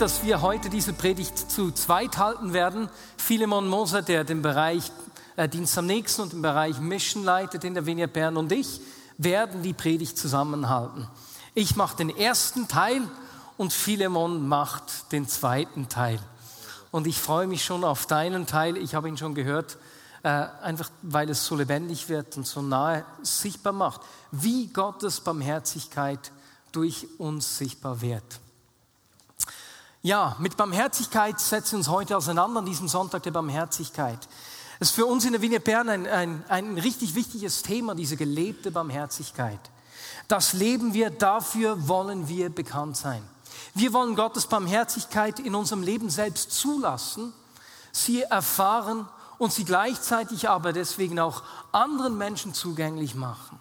Dass wir heute diese Predigt zu zweit halten werden. Philemon Moser, der den Bereich äh, Dienst am Nächsten und den Bereich Mission leitet in der Vineyard Bern und ich werden die Predigt zusammenhalten. Ich mache den ersten Teil und Philemon macht den zweiten Teil. Und ich freue mich schon auf deinen Teil. Ich habe ihn schon gehört, äh, einfach weil es so lebendig wird und so nahe sichtbar macht, wie Gottes Barmherzigkeit durch uns sichtbar wird. Ja, mit Barmherzigkeit setzen wir uns heute auseinander an diesem Sonntag der Barmherzigkeit. Es ist für uns in der Wiener Bern ein, ein, ein richtig wichtiges Thema, diese gelebte Barmherzigkeit. Das leben wir, dafür wollen wir bekannt sein. Wir wollen Gottes Barmherzigkeit in unserem Leben selbst zulassen, sie erfahren und sie gleichzeitig aber deswegen auch anderen Menschen zugänglich machen.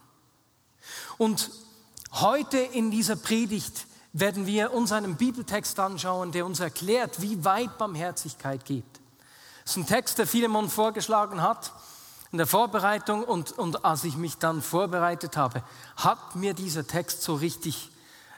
Und heute in dieser Predigt werden wir uns einen Bibeltext anschauen, der uns erklärt, wie weit Barmherzigkeit geht. Das ist ein Text, der Philemon vorgeschlagen hat in der Vorbereitung und, und als ich mich dann vorbereitet habe, hat mir dieser Text so richtig,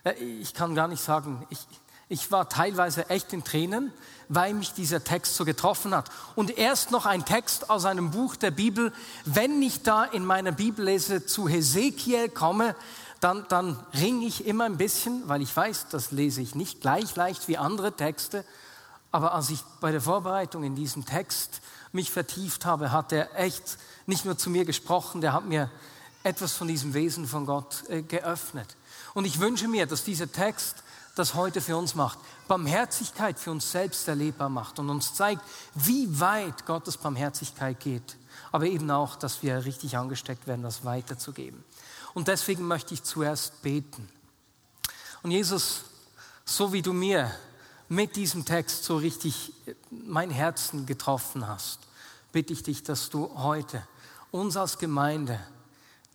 äh, ich kann gar nicht sagen, ich, ich war teilweise echt in Tränen, weil mich dieser Text so getroffen hat. Und erst noch ein Text aus einem Buch der Bibel, wenn ich da in meiner Bibellese zu Hesekiel komme, dann, dann ringe ich immer ein bisschen, weil ich weiß, das lese ich nicht gleich leicht wie andere Texte. Aber als ich bei der Vorbereitung in diesem Text mich vertieft habe, hat er echt nicht nur zu mir gesprochen, der hat mir etwas von diesem Wesen von Gott äh, geöffnet. Und ich wünsche mir, dass dieser Text das heute für uns macht, Barmherzigkeit für uns selbst erlebbar macht und uns zeigt, wie weit Gottes Barmherzigkeit geht, aber eben auch, dass wir richtig angesteckt werden, das weiterzugeben. Und deswegen möchte ich zuerst beten. Und Jesus, so wie du mir mit diesem Text so richtig mein Herzen getroffen hast, bitte ich dich, dass du heute uns als Gemeinde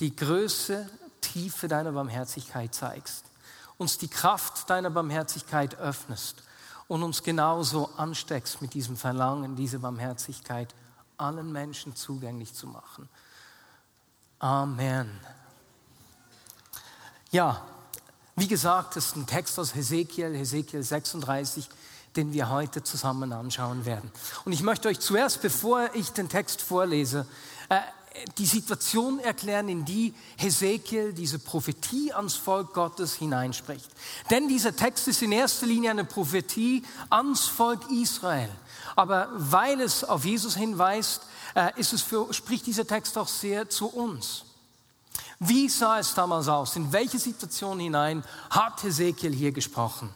die Größe, Tiefe deiner Barmherzigkeit zeigst, uns die Kraft deiner Barmherzigkeit öffnest und uns genauso ansteckst mit diesem Verlangen, diese Barmherzigkeit allen Menschen zugänglich zu machen. Amen. Ja, wie gesagt, das ist ein Text aus Hesekiel, Hesekiel 36, den wir heute zusammen anschauen werden. Und ich möchte euch zuerst, bevor ich den Text vorlese, äh, die Situation erklären, in die Hesekiel diese Prophetie ans Volk Gottes hineinspricht. Denn dieser Text ist in erster Linie eine Prophetie ans Volk Israel. Aber weil es auf Jesus hinweist, äh, ist es für, spricht dieser Text auch sehr zu uns. Wie sah es damals aus? In welche Situation hinein hat Hesekiel hier gesprochen?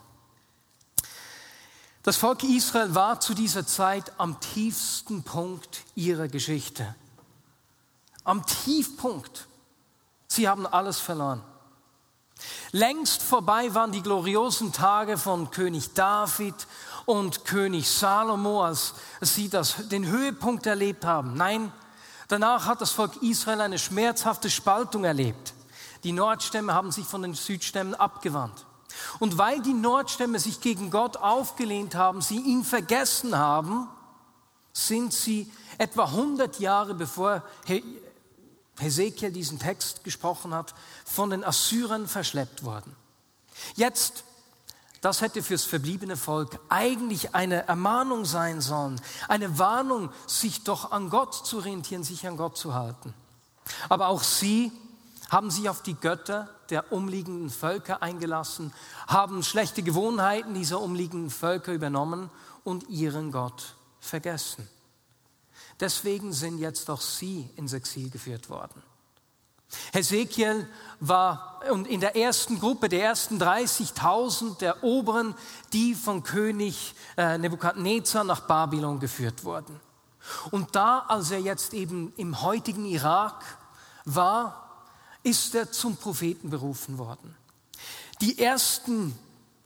Das Volk Israel war zu dieser Zeit am tiefsten Punkt ihrer Geschichte. Am Tiefpunkt. Sie haben alles verloren. Längst vorbei waren die gloriosen Tage von König David und König Salomo, als sie das, den Höhepunkt erlebt haben. Nein, Danach hat das Volk Israel eine schmerzhafte Spaltung erlebt. Die Nordstämme haben sich von den Südstämmen abgewandt. Und weil die Nordstämme sich gegen Gott aufgelehnt haben, sie ihn vergessen haben, sind sie etwa 100 Jahre bevor Hesekiel diesen Text gesprochen hat, von den Assyrern verschleppt worden. Jetzt das hätte fürs verbliebene Volk eigentlich eine Ermahnung sein sollen, eine Warnung, sich doch an Gott zu orientieren, sich an Gott zu halten. Aber auch sie haben sich auf die Götter der umliegenden Völker eingelassen, haben schlechte Gewohnheiten dieser umliegenden Völker übernommen und ihren Gott vergessen. Deswegen sind jetzt auch sie ins Exil geführt worden. Hesekiel war in der ersten Gruppe, der ersten 30.000 der Oberen, die von König äh, Nebukadnezar nach Babylon geführt wurden. Und da, als er jetzt eben im heutigen Irak war, ist er zum Propheten berufen worden. Die ersten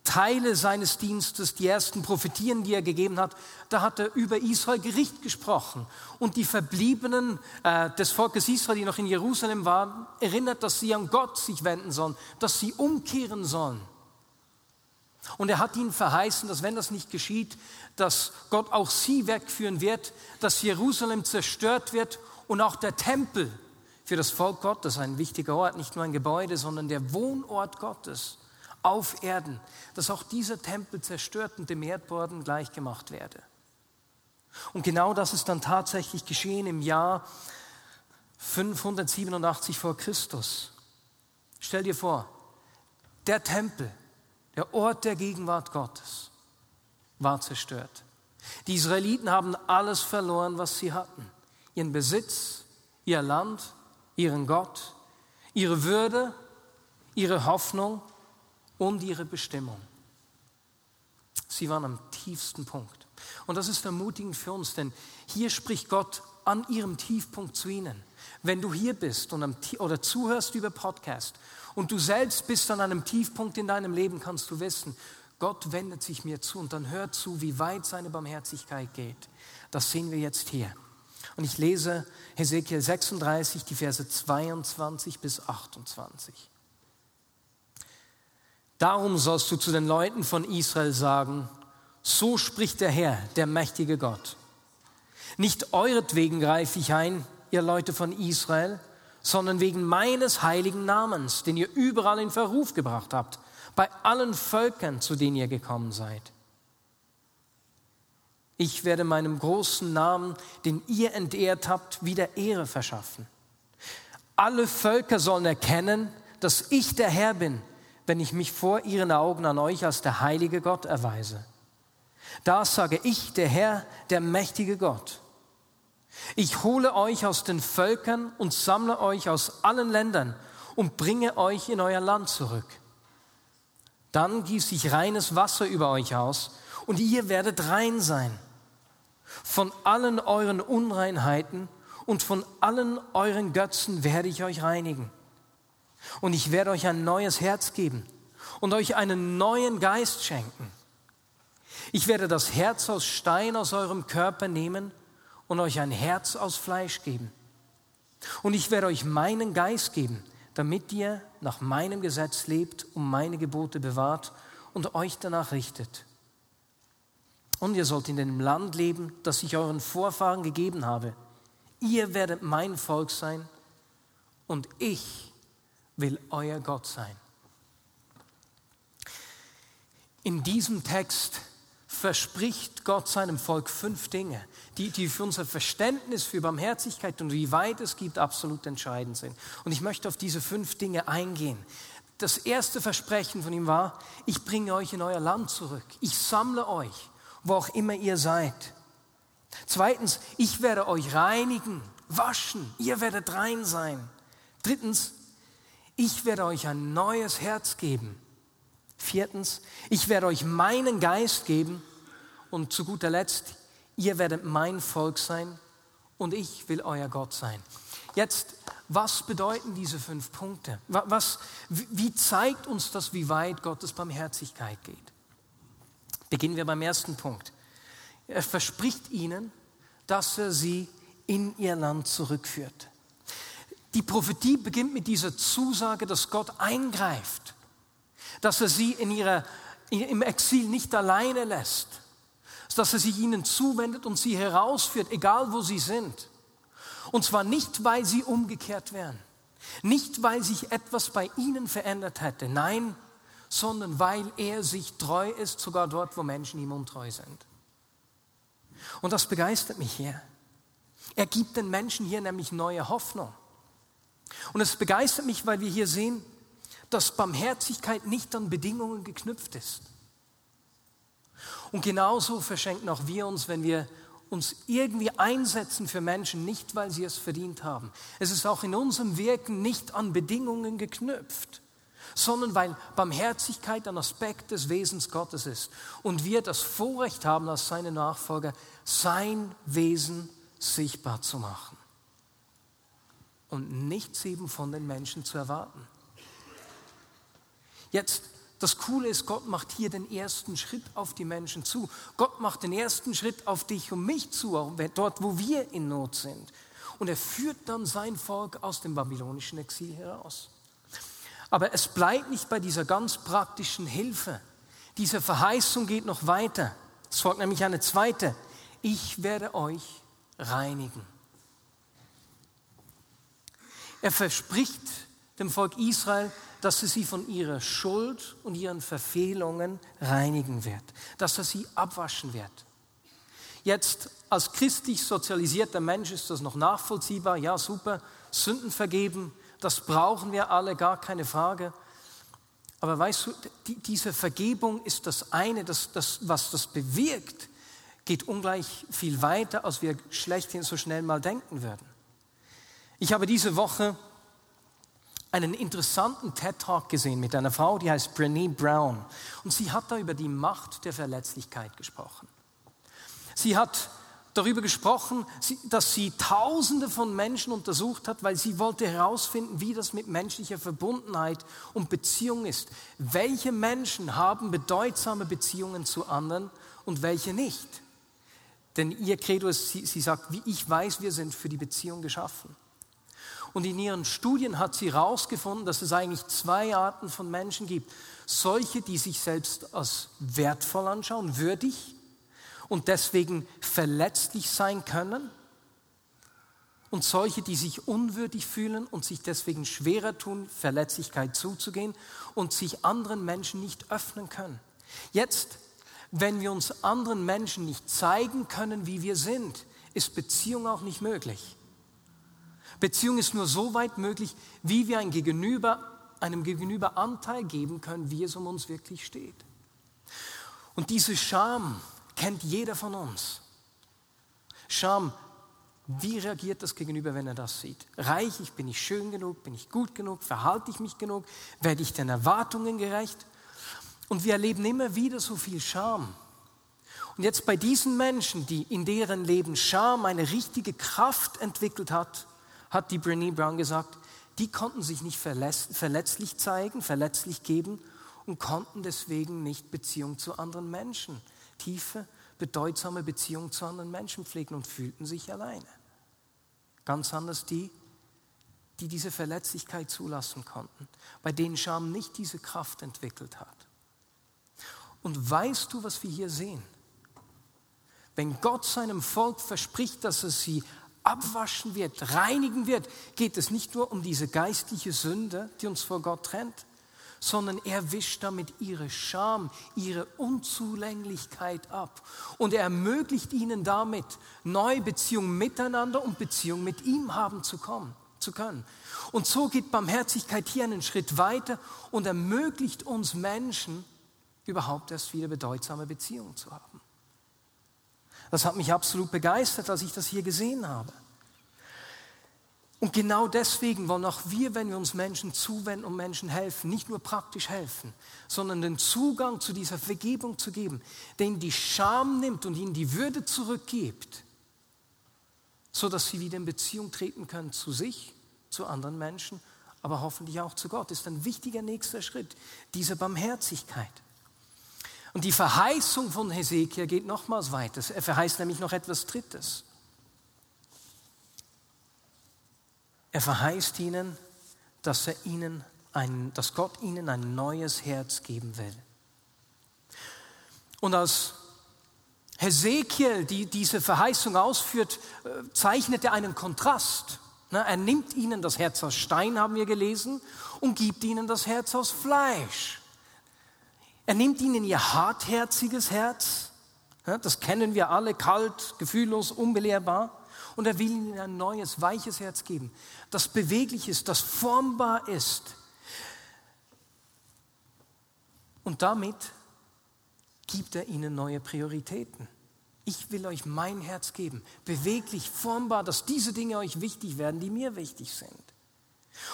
Teile seines Dienstes, die ersten Prophetien, die er gegeben hat, da hat er über Israel Gericht gesprochen. Und die Verbliebenen äh, des Volkes Israel, die noch in Jerusalem waren, erinnert, dass sie an Gott sich wenden sollen, dass sie umkehren sollen. Und er hat ihnen verheißen, dass wenn das nicht geschieht, dass Gott auch sie wegführen wird, dass Jerusalem zerstört wird und auch der Tempel für das Volk Gottes, ein wichtiger Ort, nicht nur ein Gebäude, sondern der Wohnort Gottes auf Erden, dass auch dieser Tempel zerstört und dem Erdboden gleichgemacht werde. Und genau das ist dann tatsächlich geschehen im Jahr 587 vor Christus. Stell dir vor, der Tempel, der Ort der Gegenwart Gottes, war zerstört. Die Israeliten haben alles verloren, was sie hatten. Ihren Besitz, ihr Land, ihren Gott, ihre Würde, ihre Hoffnung und ihre Bestimmung. Sie waren am tiefsten Punkt. Und das ist ermutigend für uns, denn hier spricht Gott an ihrem Tiefpunkt zu ihnen. Wenn du hier bist und am, oder zuhörst über Podcast und du selbst bist an einem Tiefpunkt in deinem Leben, kannst du wissen, Gott wendet sich mir zu und dann hört zu, wie weit seine Barmherzigkeit geht. Das sehen wir jetzt hier. Und ich lese Hesekiel 36, die Verse 22 bis 28. Darum sollst du zu den Leuten von Israel sagen, so spricht der Herr, der mächtige Gott. Nicht euretwegen greife ich ein, ihr Leute von Israel, sondern wegen meines heiligen Namens, den ihr überall in Verruf gebracht habt, bei allen Völkern, zu denen ihr gekommen seid. Ich werde meinem großen Namen, den ihr entehrt habt, wieder Ehre verschaffen. Alle Völker sollen erkennen, dass ich der Herr bin, wenn ich mich vor ihren Augen an euch als der heilige Gott erweise. Da sage ich, der Herr, der mächtige Gott. Ich hole euch aus den Völkern und sammle euch aus allen Ländern und bringe euch in euer Land zurück. Dann gieße ich reines Wasser über euch aus und ihr werdet rein sein. Von allen euren Unreinheiten und von allen euren Götzen werde ich euch reinigen. Und ich werde euch ein neues Herz geben und euch einen neuen Geist schenken. Ich werde das Herz aus Stein aus eurem Körper nehmen und euch ein Herz aus Fleisch geben. Und ich werde euch meinen Geist geben, damit ihr nach meinem Gesetz lebt und meine Gebote bewahrt und euch danach richtet. Und ihr sollt in dem Land leben, das ich euren Vorfahren gegeben habe. Ihr werdet mein Volk sein und ich will euer Gott sein. In diesem Text verspricht Gott seinem Volk fünf Dinge, die, die für unser Verständnis für Barmherzigkeit und wie weit es gibt absolut entscheidend sind. Und ich möchte auf diese fünf Dinge eingehen. Das erste Versprechen von ihm war, ich bringe euch in euer Land zurück. Ich sammle euch, wo auch immer ihr seid. Zweitens, ich werde euch reinigen, waschen, ihr werdet rein sein. Drittens, ich werde euch ein neues Herz geben. Viertens, ich werde euch meinen Geist geben. Und zu guter Letzt, ihr werdet mein Volk sein und ich will euer Gott sein. Jetzt, was bedeuten diese fünf Punkte? Was, wie zeigt uns das, wie weit Gottes Barmherzigkeit geht? Beginnen wir beim ersten Punkt. Er verspricht ihnen, dass er sie in ihr Land zurückführt. Die Prophetie beginnt mit dieser Zusage, dass Gott eingreift, dass er sie in ihrer, im Exil nicht alleine lässt, dass er sich ihnen zuwendet und sie herausführt, egal wo sie sind. Und zwar nicht, weil sie umgekehrt wären, nicht, weil sich etwas bei ihnen verändert hätte, nein, sondern weil er sich treu ist, sogar dort, wo Menschen ihm untreu sind. Und das begeistert mich hier. Er gibt den Menschen hier nämlich neue Hoffnung. Und es begeistert mich, weil wir hier sehen, dass Barmherzigkeit nicht an Bedingungen geknüpft ist. Und genauso verschenken auch wir uns, wenn wir uns irgendwie einsetzen für Menschen, nicht weil sie es verdient haben. Es ist auch in unserem Wirken nicht an Bedingungen geknüpft, sondern weil Barmherzigkeit ein Aspekt des Wesens Gottes ist und wir das Vorrecht haben, als seine Nachfolger sein Wesen sichtbar zu machen und nichts eben von den Menschen zu erwarten. Jetzt das Coole ist, Gott macht hier den ersten Schritt auf die Menschen zu. Gott macht den ersten Schritt auf dich und mich zu, dort, wo wir in Not sind. Und er führt dann sein Volk aus dem babylonischen Exil heraus. Aber es bleibt nicht bei dieser ganz praktischen Hilfe. Diese Verheißung geht noch weiter. Es folgt nämlich eine zweite. Ich werde euch reinigen. Er verspricht dem Volk Israel, dass er sie von ihrer Schuld und ihren Verfehlungen reinigen wird, dass er sie abwaschen wird. Jetzt als christlich sozialisierter Mensch ist das noch nachvollziehbar, ja super, Sünden vergeben, das brauchen wir alle, gar keine Frage. Aber weißt du, die, diese Vergebung ist das eine, das, das, was das bewirkt, geht ungleich viel weiter, als wir schlechthin so schnell mal denken würden. Ich habe diese Woche einen interessanten TED-Talk gesehen mit einer Frau, die heißt Brené Brown. Und sie hat da über die Macht der Verletzlichkeit gesprochen. Sie hat darüber gesprochen, dass sie Tausende von Menschen untersucht hat, weil sie wollte herausfinden, wie das mit menschlicher Verbundenheit und Beziehung ist. Welche Menschen haben bedeutsame Beziehungen zu anderen und welche nicht? Denn ihr Credo ist, sie, sie sagt, wie ich weiß, wir sind für die Beziehung geschaffen. Und in ihren Studien hat sie herausgefunden, dass es eigentlich zwei Arten von Menschen gibt. Solche, die sich selbst als wertvoll anschauen, würdig und deswegen verletzlich sein können. Und solche, die sich unwürdig fühlen und sich deswegen schwerer tun, Verletzlichkeit zuzugehen und sich anderen Menschen nicht öffnen können. Jetzt, wenn wir uns anderen Menschen nicht zeigen können, wie wir sind, ist Beziehung auch nicht möglich. Beziehung ist nur so weit möglich, wie wir ein Gegenüber, einem Gegenüber Anteil geben können, wie es um uns wirklich steht. Und diese Scham kennt jeder von uns. Scham, wie reagiert das Gegenüber, wenn er das sieht? Reich ich, bin ich schön genug, bin ich gut genug, verhalte ich mich genug, werde ich den Erwartungen gerecht? Und wir erleben immer wieder so viel Scham. Und jetzt bei diesen Menschen, die in deren Leben Scham eine richtige Kraft entwickelt hat, hat die Brené Brown gesagt, die konnten sich nicht verletzlich zeigen, verletzlich geben und konnten deswegen nicht Beziehung zu anderen Menschen, tiefe, bedeutsame Beziehung zu anderen Menschen pflegen und fühlten sich alleine. Ganz anders die, die diese Verletzlichkeit zulassen konnten, bei denen Scham nicht diese Kraft entwickelt hat. Und weißt du, was wir hier sehen? Wenn Gott seinem Volk verspricht, dass er sie abwaschen wird, reinigen wird, geht es nicht nur um diese geistliche Sünde, die uns vor Gott trennt, sondern er wischt damit ihre Scham, ihre Unzulänglichkeit ab. Und er ermöglicht ihnen damit, neue Beziehungen miteinander und Beziehungen mit ihm haben zu, kommen, zu können. Und so geht Barmherzigkeit hier einen Schritt weiter und ermöglicht uns Menschen, überhaupt erst wieder bedeutsame Beziehungen zu haben. Das hat mich absolut begeistert, als ich das hier gesehen habe. Und genau deswegen wollen auch wir, wenn wir uns Menschen zuwenden und Menschen helfen, nicht nur praktisch helfen, sondern den Zugang zu dieser Vergebung zu geben, denen die Scham nimmt und ihnen die Würde zurückgibt, sodass sie wieder in Beziehung treten können zu sich, zu anderen Menschen, aber hoffentlich auch zu Gott. Das ist ein wichtiger nächster Schritt, diese Barmherzigkeit. Und die Verheißung von Hesekiel geht nochmals weiter. Er verheißt nämlich noch etwas Drittes. Er verheißt ihnen, dass, er ihnen ein, dass Gott ihnen ein neues Herz geben will. Und als Hesekiel die diese Verheißung ausführt, äh, zeichnet er einen Kontrast. Er nimmt ihnen das Herz aus Stein, haben wir gelesen, und gibt ihnen das Herz aus Fleisch. Er nimmt ihnen ihr hartherziges Herz, das kennen wir alle, kalt, gefühllos, unbelehrbar. Und er will ihnen ein neues, weiches Herz geben, das beweglich ist, das formbar ist. Und damit gibt er ihnen neue Prioritäten. Ich will euch mein Herz geben, beweglich, formbar, dass diese Dinge euch wichtig werden, die mir wichtig sind.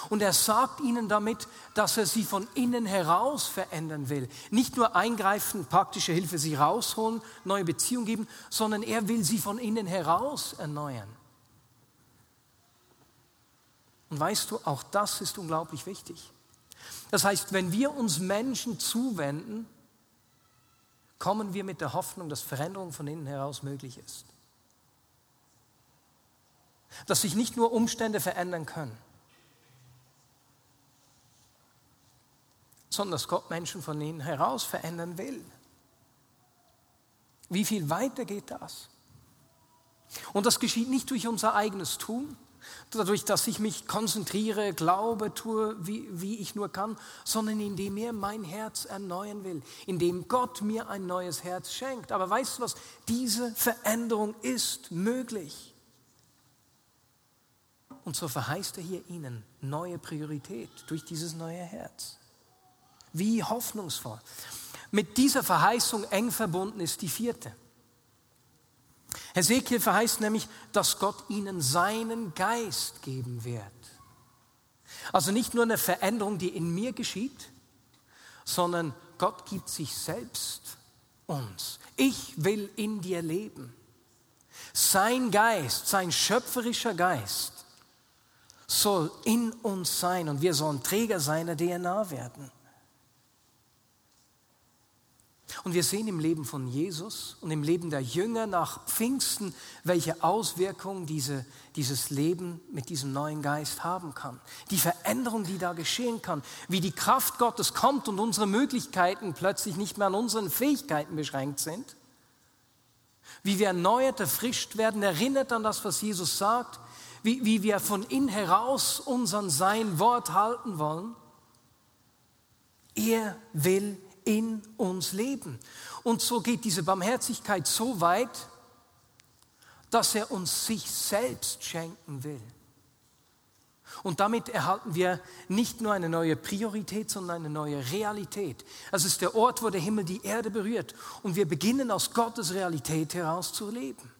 Und er sagt ihnen damit, dass er sie von innen heraus verändern will. Nicht nur eingreifen, praktische Hilfe sie rausholen, neue Beziehungen geben, sondern er will sie von innen heraus erneuern. Und weißt du, auch das ist unglaublich wichtig. Das heißt, wenn wir uns Menschen zuwenden, kommen wir mit der Hoffnung, dass Veränderung von innen heraus möglich ist. Dass sich nicht nur Umstände verändern können, sondern dass Gott Menschen von innen heraus verändern will. Wie viel weiter geht das? Und das geschieht nicht durch unser eigenes Tun, dadurch, dass ich mich konzentriere, glaube, tue, wie, wie ich nur kann, sondern indem er mein Herz erneuern will, indem Gott mir ein neues Herz schenkt. Aber weißt du was? Diese Veränderung ist möglich. Und so verheißt er hier ihnen neue Priorität durch dieses neue Herz. Wie hoffnungsvoll. Mit dieser Verheißung eng verbunden ist die vierte. Hesekiel verheißt nämlich, dass Gott ihnen seinen Geist geben wird. Also nicht nur eine Veränderung, die in mir geschieht, sondern Gott gibt sich selbst uns. Ich will in dir leben. Sein Geist, sein schöpferischer Geist soll in uns sein und wir sollen Träger seiner DNA werden. Und wir sehen im Leben von Jesus und im Leben der Jünger nach Pfingsten, welche Auswirkungen diese, dieses Leben mit diesem neuen Geist haben kann. Die Veränderung, die da geschehen kann, wie die Kraft Gottes kommt und unsere Möglichkeiten plötzlich nicht mehr an unseren Fähigkeiten beschränkt sind. Wie wir erneuert, erfrischt werden, erinnert an das, was Jesus sagt. Wie, wie wir von innen heraus unseren Sein Wort halten wollen. Er will in uns leben. Und so geht diese Barmherzigkeit so weit, dass er uns sich selbst schenken will. Und damit erhalten wir nicht nur eine neue Priorität, sondern eine neue Realität. Es ist der Ort, wo der Himmel die Erde berührt. Und wir beginnen aus Gottes Realität heraus zu leben.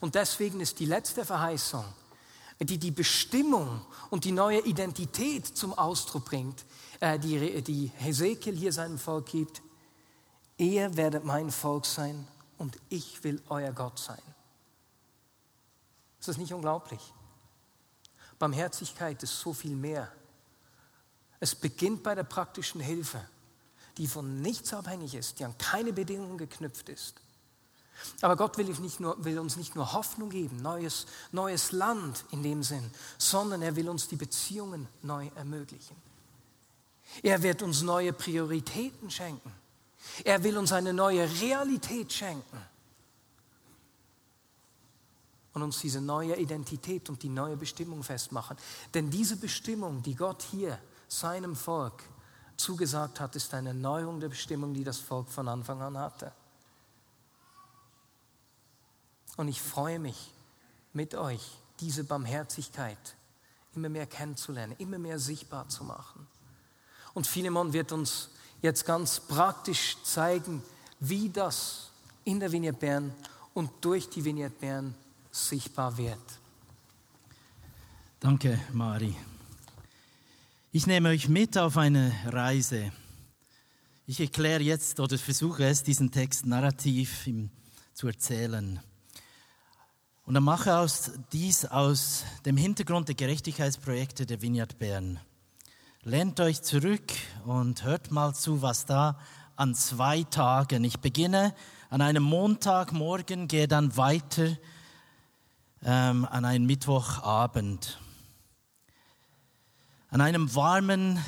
Und deswegen ist die letzte Verheißung, die die Bestimmung und die neue Identität zum Ausdruck bringt, äh, die, die Hesekiel hier seinem Volk gibt, ihr werdet mein Volk sein und ich will euer Gott sein. Ist das nicht unglaublich? Barmherzigkeit ist so viel mehr. Es beginnt bei der praktischen Hilfe, die von nichts abhängig ist, die an keine Bedingungen geknüpft ist. Aber Gott will, nur, will, uns nicht nur Hoffnung geben, neues, neues Land in dem Sinn, sondern er will uns die Beziehungen neu ermöglichen. Er wird uns neue Prioritäten schenken. Er will uns eine neue Realität schenken. Und uns diese neue Identität und die neue Bestimmung festmachen. Denn diese Bestimmung, die Gott hier seinem Volk zugesagt hat, ist eine Erneuerung der Bestimmung, die das Volk von Anfang an hatte. Und ich freue mich mit euch, diese Barmherzigkeit immer mehr kennenzulernen, immer mehr sichtbar zu machen. Und Philemon wird uns jetzt ganz praktisch zeigen, wie das in der Vignette Bern und durch die Vignette Bern sichtbar wird. Danke, Mari. Ich nehme euch mit auf eine Reise. Ich erkläre jetzt oder versuche es, diesen Text narrativ zu erzählen. Und dann mache aus dies aus dem Hintergrund der Gerechtigkeitsprojekte der Vineyard Bern. Lehnt euch zurück und hört mal zu, was da an zwei Tagen. Ich beginne an einem Montagmorgen, gehe dann weiter ähm, an einen Mittwochabend. An einem warmen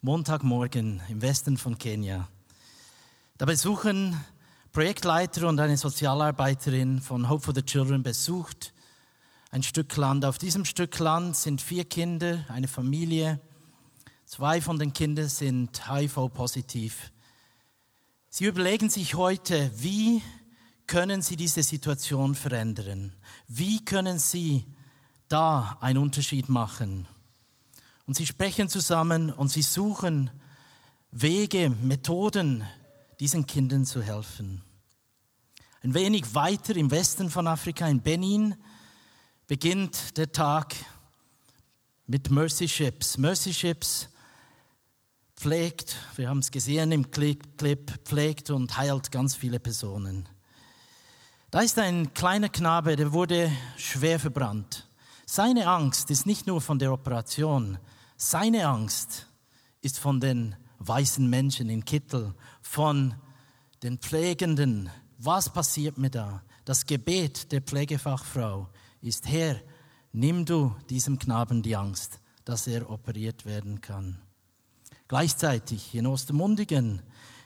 Montagmorgen im Westen von Kenia. Da besuchen Projektleiter und eine Sozialarbeiterin von Hope for the Children besucht ein Stück Land. Auf diesem Stück Land sind vier Kinder, eine Familie, Zwei von den Kindern sind HIV-positiv. Sie überlegen sich heute, wie können sie diese Situation verändern? Wie können sie da einen Unterschied machen? Und sie sprechen zusammen und sie suchen Wege, Methoden, diesen Kindern zu helfen. Ein wenig weiter im Westen von Afrika, in Benin, beginnt der Tag mit Mercy Ships. Mercy Ships pflegt, wir haben es gesehen im Clip, pflegt und heilt ganz viele Personen. Da ist ein kleiner Knabe, der wurde schwer verbrannt. Seine Angst ist nicht nur von der Operation, seine Angst ist von den weißen Menschen in Kittel, von den Pflegenden. Was passiert mir da? Das Gebet der Pflegefachfrau ist, Herr, nimm du diesem Knaben die Angst, dass er operiert werden kann. Gleichzeitig in Ostermundigen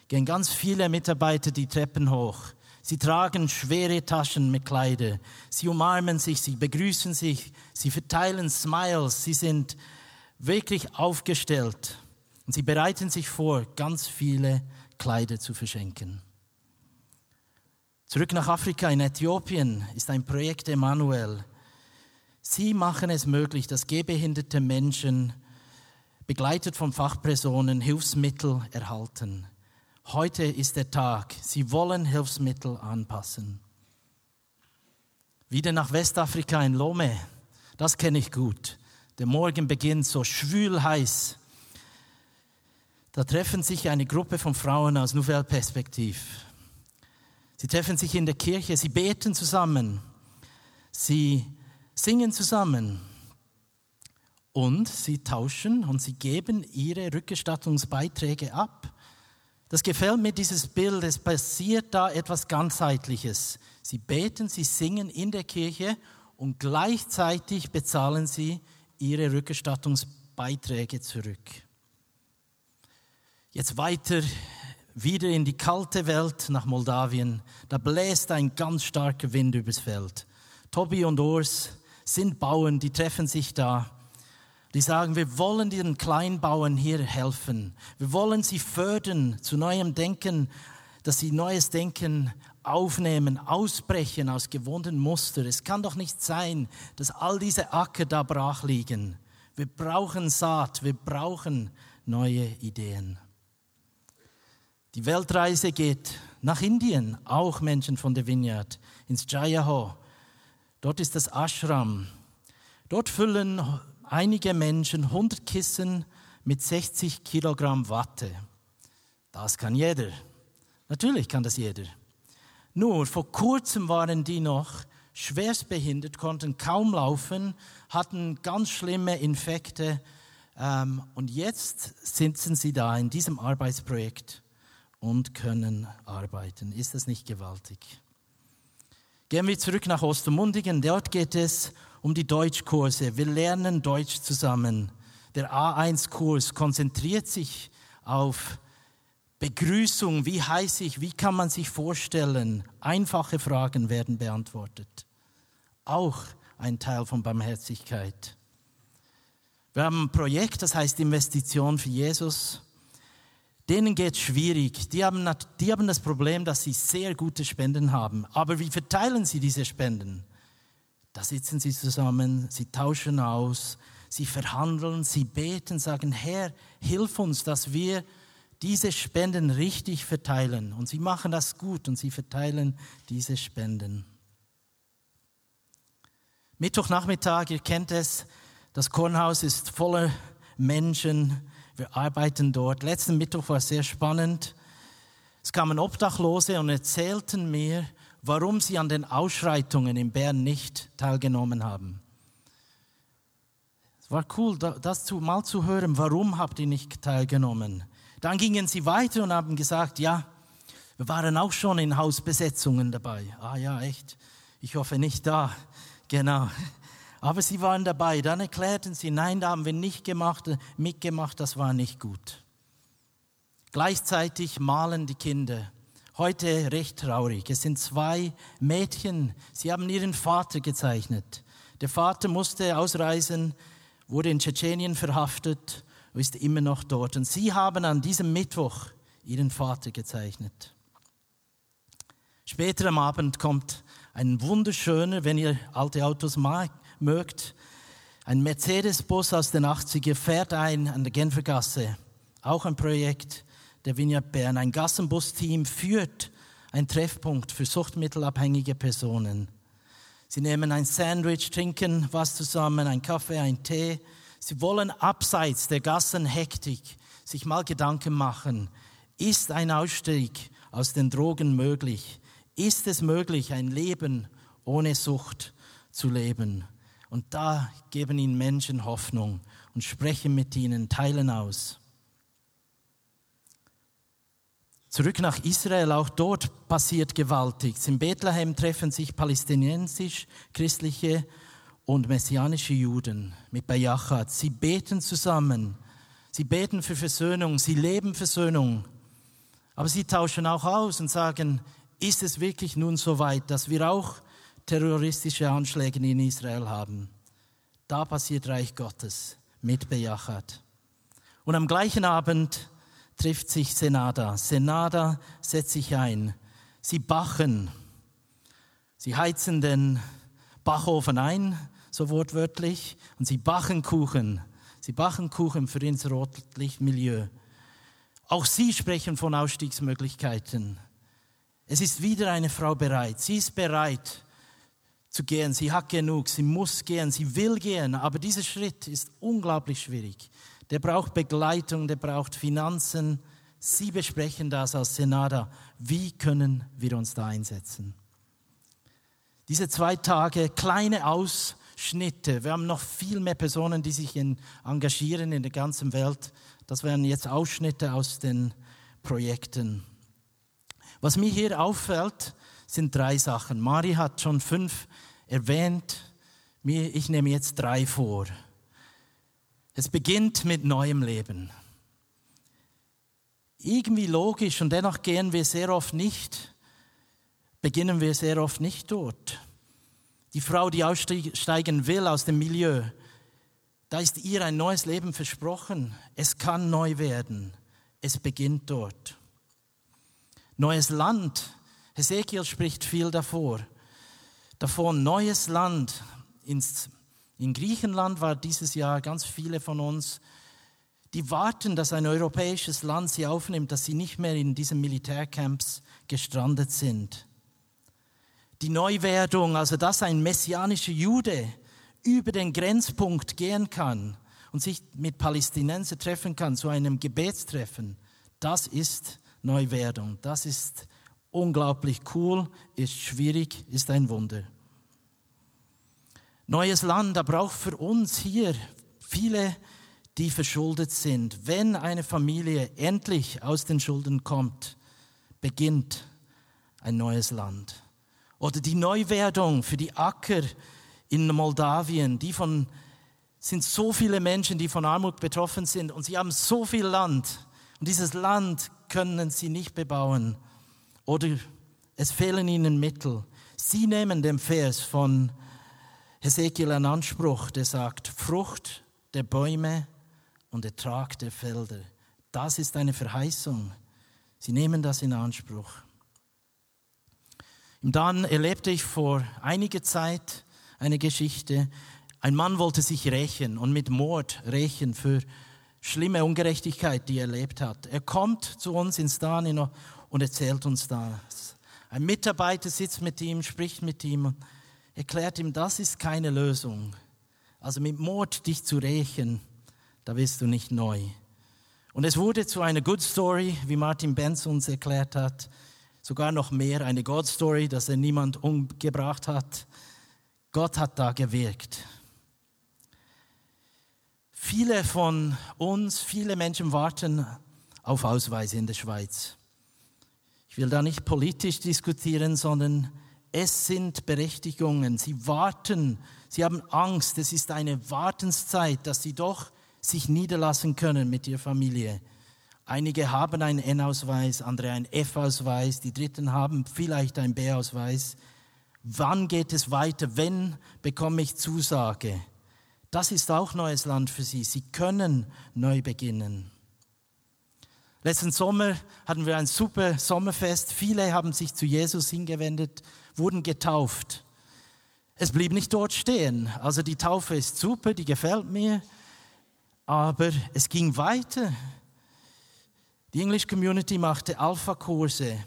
gehen ganz viele Mitarbeiter die Treppen hoch. Sie tragen schwere Taschen mit Kleider. Sie umarmen sich, sie begrüßen sich, sie verteilen Smiles. Sie sind wirklich aufgestellt und sie bereiten sich vor, ganz viele Kleider zu verschenken. Zurück nach Afrika in Äthiopien ist ein Projekt Emanuel. Sie machen es möglich, dass gehbehinderte Menschen, begleitet von Fachpersonen, Hilfsmittel erhalten. Heute ist der Tag. Sie wollen Hilfsmittel anpassen. Wieder nach Westafrika in Lome. Das kenne ich gut. Der Morgen beginnt so schwül heiß. Da treffen sich eine Gruppe von Frauen aus Nouvelle Perspektive. Sie treffen sich in der Kirche, sie beten zusammen, sie singen zusammen und sie tauschen und sie geben ihre Rückgestattungsbeiträge ab. Das gefällt mir, dieses Bild. Es passiert da etwas ganzheitliches. Sie beten, sie singen in der Kirche und gleichzeitig bezahlen sie ihre Rückerstattungsbeiträge zurück. Jetzt weiter wieder in die kalte Welt nach Moldawien. Da bläst ein ganz starker Wind übers Feld. Tobi und Urs sind Bauern, die treffen sich da. Die sagen, wir wollen den Kleinbauern hier helfen. Wir wollen sie fördern zu neuem Denken, dass sie neues Denken aufnehmen, ausbrechen aus gewohnten Mustern. Es kann doch nicht sein, dass all diese Acker da brach liegen. Wir brauchen Saat, wir brauchen neue Ideen. Die Weltreise geht nach Indien, auch Menschen von der Vineyard, ins Jayaho. Dort ist das Ashram. Dort füllen einige Menschen 100 Kissen mit 60 Kilogramm Watte. Das kann jeder. Natürlich kann das jeder. Nur vor kurzem waren die noch schwerstbehindert, konnten kaum laufen, hatten ganz schlimme Infekte ähm, und jetzt sitzen sie da in diesem Arbeitsprojekt und können arbeiten. Ist das nicht gewaltig? Gehen wir zurück nach Ostermundigen. Dort geht es um die Deutschkurse. Wir lernen Deutsch zusammen. Der A1-Kurs konzentriert sich auf Begrüßung, wie heiße ich, wie kann man sich vorstellen? Einfache Fragen werden beantwortet. Auch ein Teil von Barmherzigkeit. Wir haben ein Projekt, das heißt Investition für Jesus. Denen geht es schwierig. Die haben, die haben das Problem, dass sie sehr gute Spenden haben. Aber wie verteilen sie diese Spenden? Da sitzen sie zusammen, sie tauschen aus, sie verhandeln, sie beten, sagen, Herr, hilf uns, dass wir diese Spenden richtig verteilen. Und sie machen das gut und sie verteilen diese Spenden. Mittwochnachmittag, ihr kennt es, das Kornhaus ist voller Menschen. Wir arbeiten dort. Letzten Mittwoch war es sehr spannend. Es kamen Obdachlose und erzählten mir, warum sie an den Ausschreitungen in Bern nicht teilgenommen haben. Es war cool, das mal zu hören, warum habt ihr nicht teilgenommen? Dann gingen sie weiter und haben gesagt, ja, wir waren auch schon in Hausbesetzungen dabei. Ah ja, echt? Ich hoffe nicht da. Genau. Aber sie waren dabei. Dann erklärten sie, nein, da haben wir nicht gemacht, mitgemacht, das war nicht gut. Gleichzeitig malen die Kinder. Heute recht traurig. Es sind zwei Mädchen. Sie haben ihren Vater gezeichnet. Der Vater musste ausreisen, wurde in Tschetschenien verhaftet ist immer noch dort. Und sie haben an diesem Mittwoch ihren Vater gezeichnet. Später am Abend kommt ein wunderschöner, wenn ihr alte Autos mögt, ein Mercedes-Bus aus den 80er fährt ein an der Genfergasse. Auch ein Projekt der Vineyard Bern. Ein Gassenbus-Team führt einen Treffpunkt für suchtmittelabhängige Personen. Sie nehmen ein Sandwich, trinken was zusammen, ein Kaffee, ein Tee Sie wollen abseits der Gassenhektik sich mal Gedanken machen. Ist ein Ausstieg aus den Drogen möglich? Ist es möglich, ein Leben ohne Sucht zu leben? Und da geben ihnen Menschen Hoffnung und sprechen mit ihnen, teilen aus. Zurück nach Israel, auch dort passiert gewaltig. In Bethlehem treffen sich palästinensisch-christliche und messianische Juden mit Bayachat. Sie beten zusammen. Sie beten für Versöhnung. Sie leben Versöhnung. Aber sie tauschen auch aus und sagen, ist es wirklich nun so weit, dass wir auch terroristische Anschläge in Israel haben? Da passiert Reich Gottes mit Bejachat. Und am gleichen Abend trifft sich Senada. Senada setzt sich ein. Sie bachen. Sie heizen den Bachofen ein, so wortwörtlich, und sie bachen Kuchen. Sie bachen Kuchen für ins Rotlichtmilieu. Auch sie sprechen von Ausstiegsmöglichkeiten. Es ist wieder eine Frau bereit. Sie ist bereit zu gehen. Sie hat genug. Sie muss gehen. Sie will gehen. Aber dieser Schritt ist unglaublich schwierig der braucht Begleitung, der braucht Finanzen. Sie besprechen das als Senada. Wie können wir uns da einsetzen? Diese zwei Tage, kleine Ausschnitte. Wir haben noch viel mehr Personen, die sich in, engagieren in der ganzen Welt. Das wären jetzt Ausschnitte aus den Projekten. Was mir hier auffällt, sind drei Sachen. Mari hat schon fünf erwähnt. Ich nehme jetzt drei vor. Es beginnt mit neuem Leben. Irgendwie logisch und dennoch gehen wir sehr oft nicht, beginnen wir sehr oft nicht dort. Die Frau, die aussteigen will aus dem Milieu, da ist ihr ein neues Leben versprochen. Es kann neu werden. Es beginnt dort. Neues Land. Hesekiel spricht viel davor. Davon neues Land ins in Griechenland war dieses Jahr ganz viele von uns, die warten, dass ein europäisches Land sie aufnimmt, dass sie nicht mehr in diesen Militärcamps gestrandet sind. Die Neuwerdung, also dass ein messianischer Jude über den Grenzpunkt gehen kann und sich mit Palästinenser treffen kann zu einem Gebetstreffen, das ist Neuwerdung. Das ist unglaublich cool, ist schwierig, ist ein Wunder. Neues Land, aber auch für uns hier viele, die verschuldet sind. Wenn eine Familie endlich aus den Schulden kommt, beginnt ein neues Land. Oder die Neuwerdung für die Acker in Moldawien, die von, sind so viele Menschen, die von Armut betroffen sind und sie haben so viel Land und dieses Land können sie nicht bebauen oder es fehlen ihnen Mittel. Sie nehmen den Vers von Hesekiel einen Anspruch, der sagt, Frucht der Bäume und Ertrag der Felder. Das ist eine Verheißung. Sie nehmen das in Anspruch. Und dann erlebte ich vor einiger Zeit eine Geschichte. Ein Mann wollte sich rächen und mit Mord rächen für schlimme Ungerechtigkeit, die er erlebt hat. Er kommt zu uns ins Danino und erzählt uns das. Ein Mitarbeiter sitzt mit ihm, spricht mit ihm erklärt ihm, das ist keine Lösung. Also mit Mord dich zu rächen, da wirst du nicht neu. Und es wurde zu einer Good Story, wie Martin Benz uns erklärt hat, sogar noch mehr eine God Story, dass er niemand umgebracht hat. Gott hat da gewirkt. Viele von uns, viele Menschen warten auf Ausweise in der Schweiz. Ich will da nicht politisch diskutieren, sondern es sind Berechtigungen. Sie warten, sie haben Angst. Es ist eine Wartenszeit, dass sie doch sich niederlassen können mit ihrer Familie. Einige haben einen N-Ausweis, andere einen F-Ausweis, die Dritten haben vielleicht einen B-Ausweis. Wann geht es weiter? Wenn bekomme ich Zusage? Das ist auch neues Land für sie. Sie können neu beginnen. Letzten Sommer hatten wir ein super Sommerfest. Viele haben sich zu Jesus hingewendet wurden getauft. Es blieb nicht dort stehen. Also die Taufe ist super, die gefällt mir, aber es ging weiter. Die English Community machte Alpha-Kurse,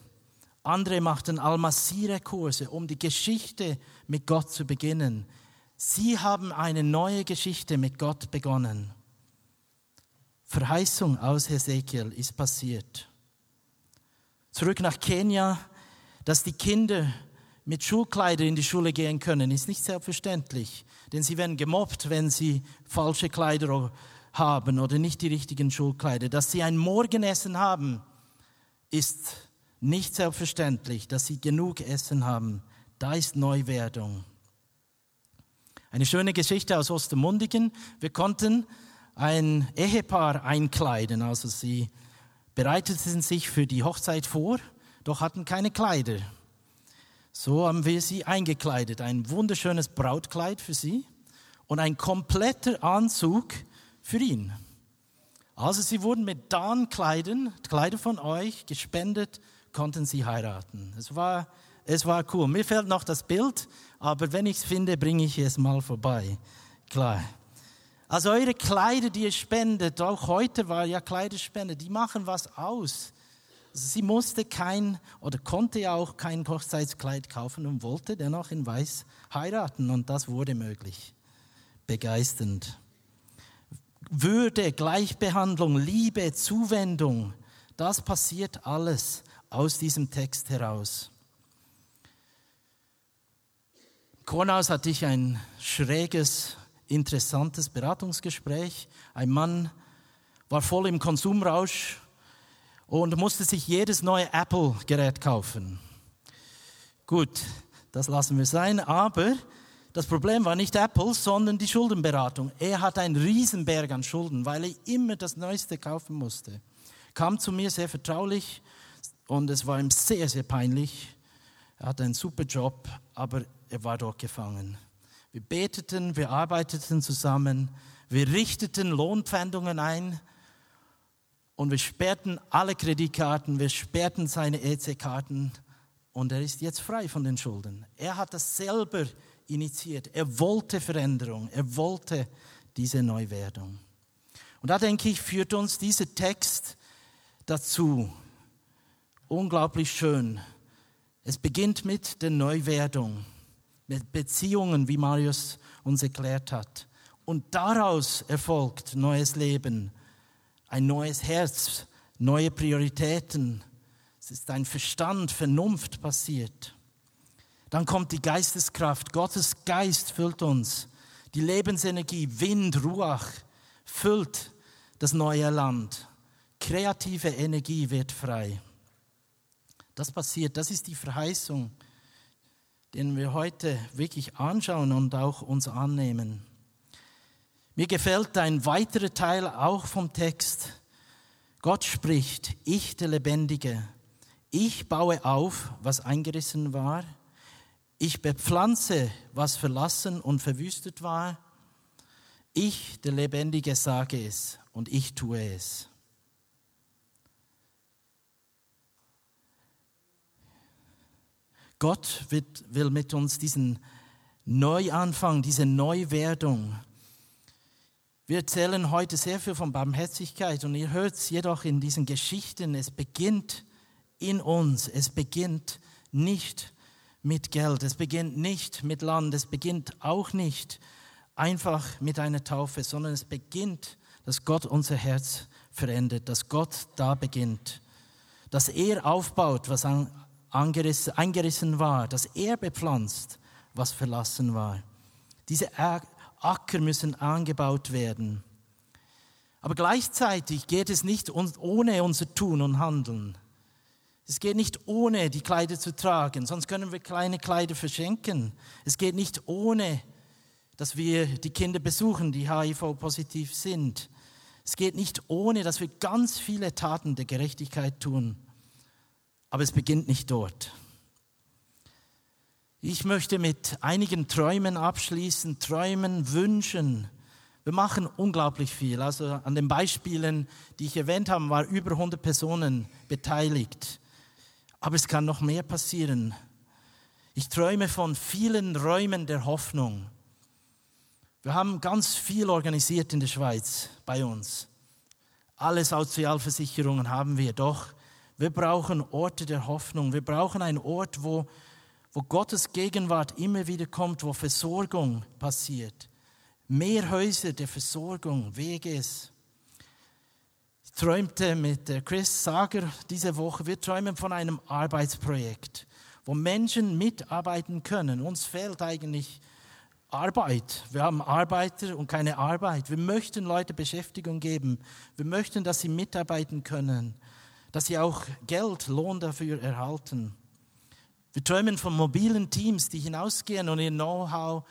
andere machten Almasire-Kurse, um die Geschichte mit Gott zu beginnen. Sie haben eine neue Geschichte mit Gott begonnen. Verheißung aus Hesekiel ist passiert. Zurück nach Kenia, dass die Kinder mit Schulkleider in die Schule gehen können, ist nicht selbstverständlich. Denn sie werden gemobbt, wenn sie falsche Kleider haben oder nicht die richtigen Schulkleider. Dass sie ein Morgenessen haben, ist nicht selbstverständlich, dass sie genug Essen haben. Da ist Neuwerdung. Eine schöne Geschichte aus Ostermundigen. Wir konnten ein Ehepaar einkleiden, also sie bereiteten sich für die Hochzeit vor, doch hatten keine Kleider. So haben wir sie eingekleidet. Ein wunderschönes Brautkleid für sie und ein kompletter Anzug für ihn. Also sie wurden mit Darnkleidern, Kleider von euch, gespendet, konnten sie heiraten. Es war, es war cool. Mir fehlt noch das Bild, aber wenn ich es finde, bringe ich es mal vorbei. Klar. Also eure Kleider, die ihr spendet, auch heute war ja Kleiderspende, die machen was aus. Also sie musste kein oder konnte ja auch kein Hochzeitskleid kaufen und wollte dennoch in Weiß heiraten und das wurde möglich. Begeisternd. Würde, Gleichbehandlung, Liebe, Zuwendung, das passiert alles aus diesem Text heraus. Im Kornhaus hatte ich ein schräges interessantes Beratungsgespräch. Ein Mann war voll im Konsumrausch und musste sich jedes neue Apple-Gerät kaufen. Gut, das lassen wir sein, aber das Problem war nicht Apple, sondern die Schuldenberatung. Er hat einen Riesenberg an Schulden, weil er immer das Neueste kaufen musste. Kam zu mir sehr vertraulich und es war ihm sehr, sehr peinlich. Er hatte einen super Job, aber er war dort gefangen. Wir beteten, wir arbeiteten zusammen, wir richteten Lohnpfändungen ein und wir sperrten alle Kreditkarten, wir sperrten seine EC-Karten und er ist jetzt frei von den Schulden. Er hat das selber initiiert. Er wollte Veränderung, er wollte diese Neuwerdung. Und da denke ich, führt uns dieser Text dazu. Unglaublich schön. Es beginnt mit der Neuwerdung Beziehungen, wie Marius uns erklärt hat. Und daraus erfolgt neues Leben, ein neues Herz, neue Prioritäten. Es ist ein Verstand, Vernunft passiert. Dann kommt die Geisteskraft. Gottes Geist füllt uns. Die Lebensenergie, Wind, Ruach füllt das neue Land. Kreative Energie wird frei. Das passiert, das ist die Verheißung den wir heute wirklich anschauen und auch uns annehmen. Mir gefällt ein weiterer Teil auch vom Text. Gott spricht, ich der Lebendige, ich baue auf, was eingerissen war, ich bepflanze, was verlassen und verwüstet war, ich der Lebendige sage es und ich tue es. Gott wird, will mit uns diesen Neuanfang, diese Neuwerdung. Wir erzählen heute sehr viel von Barmherzigkeit und ihr hört es jedoch in diesen Geschichten, es beginnt in uns, es beginnt nicht mit Geld, es beginnt nicht mit Land, es beginnt auch nicht einfach mit einer Taufe, sondern es beginnt, dass Gott unser Herz verändert, dass Gott da beginnt, dass er aufbaut, was an eingerissen war, dass er bepflanzt, was verlassen war. Diese Acker müssen angebaut werden. Aber gleichzeitig geht es nicht ohne unser Tun und Handeln. Es geht nicht ohne die Kleider zu tragen, sonst können wir kleine Kleider verschenken. Es geht nicht ohne, dass wir die Kinder besuchen, die HIV-positiv sind. Es geht nicht ohne, dass wir ganz viele Taten der Gerechtigkeit tun. Aber es beginnt nicht dort. Ich möchte mit einigen Träumen abschließen, Träumen, Wünschen. Wir machen unglaublich viel. Also an den Beispielen, die ich erwähnt habe, waren über 100 Personen beteiligt. Aber es kann noch mehr passieren. Ich träume von vielen Räumen der Hoffnung. Wir haben ganz viel organisiert in der Schweiz bei uns. Alle Sozialversicherungen haben wir, doch wir brauchen Orte der Hoffnung. Wir brauchen einen Ort, wo, wo Gottes Gegenwart immer wieder kommt, wo Versorgung passiert. Mehr Häuser der Versorgung, Wege es. Ich träumte mit Chris Sager diese Woche, wir träumen von einem Arbeitsprojekt, wo Menschen mitarbeiten können. Uns fehlt eigentlich Arbeit. Wir haben Arbeiter und keine Arbeit. Wir möchten Leute Beschäftigung geben. Wir möchten, dass sie mitarbeiten können dass sie auch Geld, Lohn dafür erhalten. Wir träumen von mobilen Teams, die hinausgehen und ihr Know-how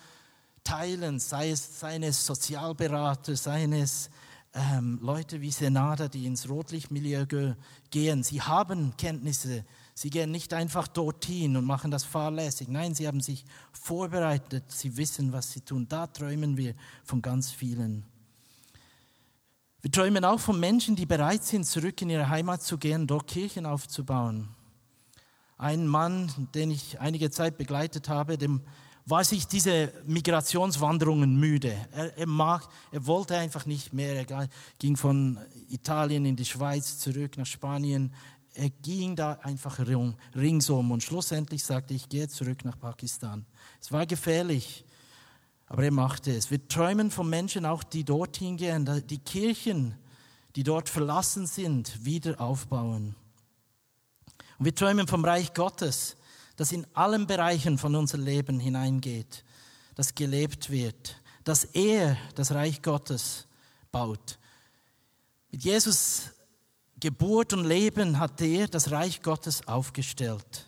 teilen, sei es, seien es Sozialberater, seien es ähm, Leute wie Senada, die ins Rotlichtmilieu gehen. Sie haben Kenntnisse, sie gehen nicht einfach dorthin und machen das fahrlässig. Nein, sie haben sich vorbereitet, sie wissen, was sie tun. Da träumen wir von ganz vielen. Wir träumen auch von Menschen, die bereit sind, zurück in ihre Heimat zu gehen, dort Kirchen aufzubauen. Ein Mann, den ich einige Zeit begleitet habe, dem war sich diese Migrationswanderungen müde. Er, er, mag, er wollte einfach nicht mehr. Er ging von Italien in die Schweiz zurück nach Spanien. Er ging da einfach ringsum und schlussendlich sagte, ich gehe zurück nach Pakistan. Es war gefährlich. Aber er machte es. Wir träumen von Menschen auch, die dorthin gehen, die Kirchen, die dort verlassen sind, wieder aufbauen. Und wir träumen vom Reich Gottes, das in allen Bereichen von unserem Leben hineingeht, das gelebt wird, dass er das Reich Gottes baut. Mit Jesus Geburt und Leben hat er das Reich Gottes aufgestellt.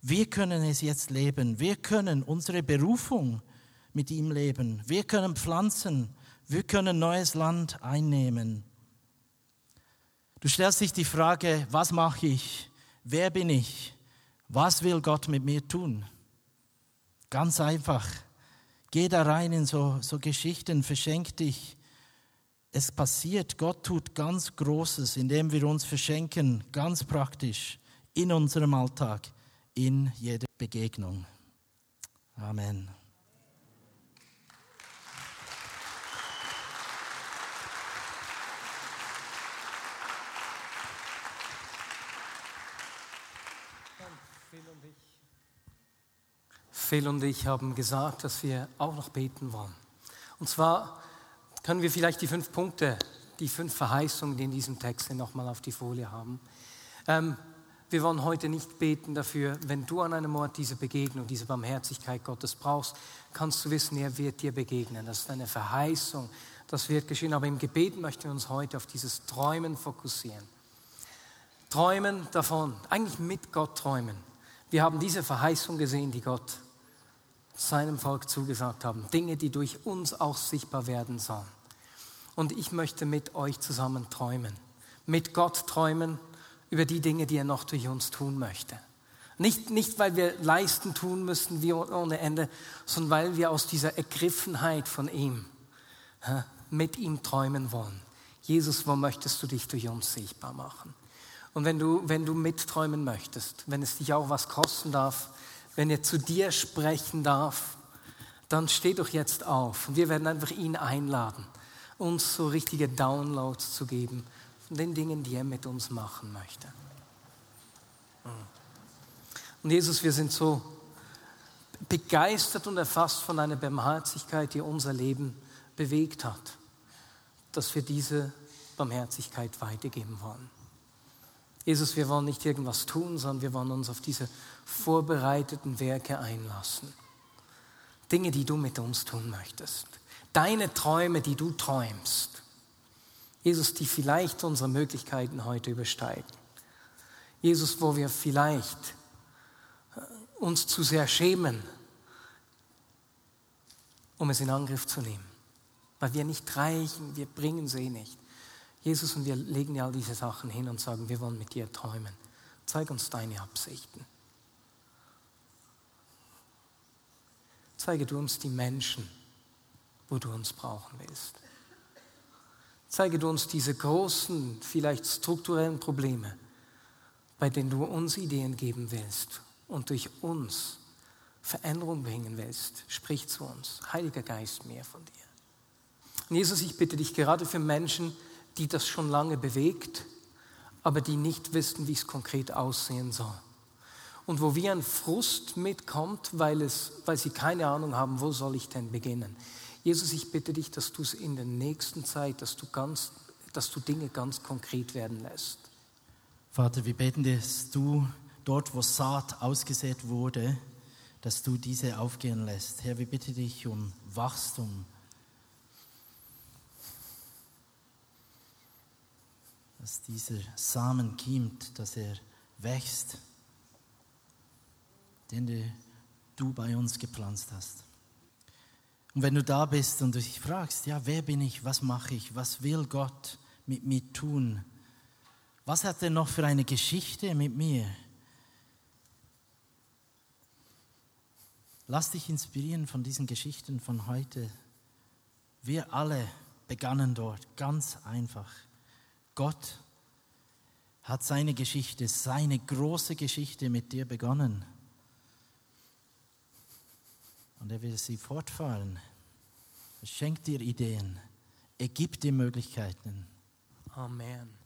Wir können es jetzt leben. Wir können unsere Berufung mit ihm leben. Wir können pflanzen. Wir können neues Land einnehmen. Du stellst dich die Frage, was mache ich? Wer bin ich? Was will Gott mit mir tun? Ganz einfach. Geh da rein in so, so Geschichten, verschenk dich. Es passiert, Gott tut ganz Großes, indem wir uns verschenken, ganz praktisch, in unserem Alltag, in jeder Begegnung. Amen. Phil und ich haben gesagt, dass wir auch noch beten wollen. Und zwar können wir vielleicht die fünf Punkte, die fünf Verheißungen, die in diesem Text nochmal auf die Folie haben. Ähm, wir wollen heute nicht beten dafür, wenn du an einem Ort diese Begegnung, diese Barmherzigkeit Gottes brauchst, kannst du wissen, er wird dir begegnen. Das ist eine Verheißung, das wird geschehen. Aber im Gebet möchten wir uns heute auf dieses Träumen fokussieren. Träumen davon, eigentlich mit Gott träumen. Wir haben diese Verheißung gesehen, die Gott seinem Volk zugesagt haben. Dinge, die durch uns auch sichtbar werden sollen. Und ich möchte mit euch zusammen träumen. Mit Gott träumen über die Dinge, die er noch durch uns tun möchte. Nicht, nicht weil wir leisten tun müssen wie ohne Ende, sondern weil wir aus dieser Ergriffenheit von ihm mit ihm träumen wollen. Jesus, wo möchtest du dich durch uns sichtbar machen? Und wenn du, wenn du mitträumen möchtest, wenn es dich auch was kosten darf, wenn er zu dir sprechen darf, dann steh doch jetzt auf. Und wir werden einfach ihn einladen, uns so richtige Downloads zu geben von den Dingen, die er mit uns machen möchte. Und Jesus, wir sind so begeistert und erfasst von einer Barmherzigkeit, die unser Leben bewegt hat, dass wir diese Barmherzigkeit weitergeben wollen. Jesus, wir wollen nicht irgendwas tun, sondern wir wollen uns auf diese vorbereiteten Werke einlassen. Dinge, die du mit uns tun möchtest. Deine Träume, die du träumst. Jesus, die vielleicht unsere Möglichkeiten heute übersteigen. Jesus, wo wir vielleicht äh, uns zu sehr schämen, um es in Angriff zu nehmen. Weil wir nicht reichen, wir bringen sie nicht. Jesus, und wir legen dir all diese Sachen hin und sagen, wir wollen mit dir träumen. Zeig uns deine Absichten. Zeige du uns die Menschen, wo du uns brauchen willst. Zeige du uns diese großen, vielleicht strukturellen Probleme, bei denen du uns Ideen geben willst und durch uns Veränderung bringen willst. Sprich zu uns. Heiliger Geist, mehr von dir. Und Jesus, ich bitte dich gerade für Menschen, die das schon lange bewegt, aber die nicht wissen, wie es konkret aussehen soll. Und wo wie ein Frust mitkommt, weil, es, weil sie keine Ahnung haben, wo soll ich denn beginnen. Jesus, ich bitte dich, dass du es in der nächsten Zeit, dass du, ganz, dass du Dinge ganz konkret werden lässt. Vater, wir beten, dass du dort, wo Saat ausgesät wurde, dass du diese aufgehen lässt. Herr, wir bitten dich um Wachstum, dass dieser Samen kiemt, dass er wächst, den du bei uns gepflanzt hast. Und wenn du da bist und dich fragst, ja, wer bin ich, was mache ich, was will Gott mit mir tun, was hat er noch für eine Geschichte mit mir? Lass dich inspirieren von diesen Geschichten von heute. Wir alle begannen dort ganz einfach. Gott hat seine Geschichte, seine große Geschichte mit dir begonnen. Und er will sie fortfahren. Er schenkt dir Ideen. Er gibt dir Möglichkeiten. Amen.